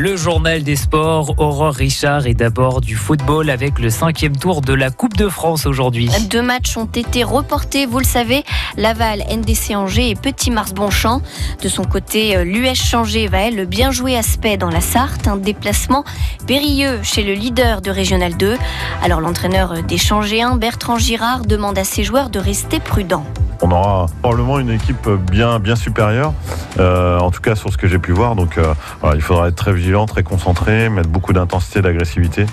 Le journal des sports, Aurore Richard et d'abord du football avec le cinquième tour de la Coupe de France aujourd'hui. Deux matchs ont été reportés, vous le savez, Laval, NDC Angers et Petit Mars Bonchamp. De son côté, euh, l'US Changé va elle bien jouer à Spey dans la Sarthe, un déplacement périlleux chez le leader de Régional 2. Alors l'entraîneur des Changéens, Bertrand Girard, demande à ses joueurs de rester prudents. On aura probablement une équipe bien, bien supérieure, euh, en tout cas sur ce que j'ai pu voir. Donc euh, il faudra être très vigilant, très concentré, mettre beaucoup d'intensité, d'agressivité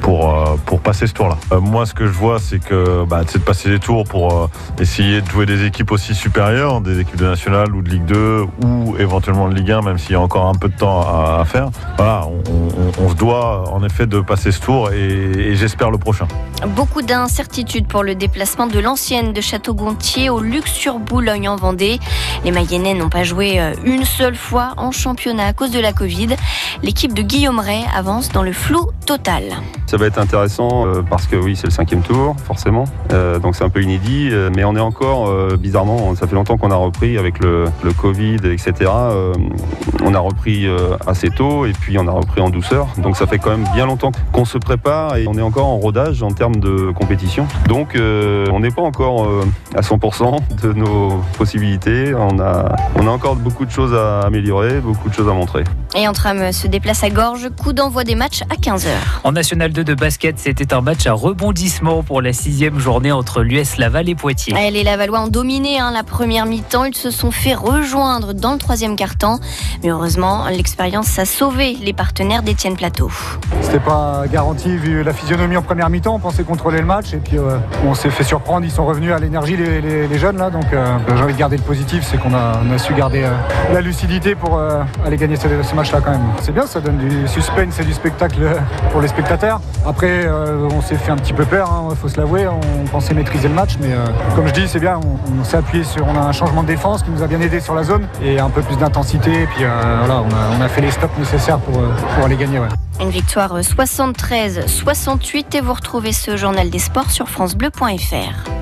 pour, euh, pour passer ce tour-là. Moi, ce que je vois, c'est que bah, c'est de passer les tours pour essayer de jouer des équipes aussi supérieures, des équipes de nationale ou de Ligue 2 ou éventuellement de Ligue 1, même s'il y a encore un peu de temps à, faire. Voilà, on se doit en effet de passer ce tour et, et j'espère le prochain. Beaucoup d'incertitudes pour le déplacement de l'ancienne de Château-Gontier au Luxe sur Boulogne en Vendée. Les Mayennais n'ont pas joué euh, une seule fois en championnat à cause de la Covid. L'équipe de Guillaume Ray avance dans le flou total. Ça va être intéressant euh, parce que oui, c'est le cinquième tour, forcément. Euh, donc c'est un peu inédit, euh, mais on est encore, bizarrement, ça fait longtemps qu'on a repris avec le, le Covid, etc. On a repris assez tôt et puis on a repris en douceur. Donc ça fait quand même bien longtemps qu'on se prépare et on est encore en rodage en termes de compétition. Donc on n'est pas encore à 100% de nos possibilités. On a, on a encore beaucoup de choses à améliorer, beaucoup de choses à montrer. Et Entram se déplace à Gorge, coup d'envoi des matchs à 15h. En National 2 de basket, c'était un match à rebondissement pour la sixième journée entre l'US Laval et Poitiers. Les Lavallois ont dominé hein, la première mi-temps. Ils se sont fait rejoindre dans le troisième quart-temps. Mais heureusement, l'expérience a sauvé les partenaires d'Étienne Plateau. C'était pas garanti vu la physionomie en première mi-temps. On pensait contrôler le match et puis euh, on s'est fait surprendre. Ils sont revenus à l'énergie les, les- les jeunes là. Donc euh, j'ai envie de garder le positif, c'est qu'on a, su garder euh, la lucidité pour euh, aller gagner ce, ce C'est bien, ça donne du suspense et du spectacle pour les spectateurs. Après, euh, on s'est fait un petit peu peur, il faut se l'avouer. On pensait maîtriser le match, mais euh, comme je dis, c'est bien. On, s'est appuyé sur, on a un changement de défense qui nous a bien aidé sur la zone et un peu plus d'intensité. Et puis euh, voilà, on a, fait les stops nécessaires pour, aller gagner. Une victoire 73-68 et vous retrouvez ce journal des sports sur francebleu.fr.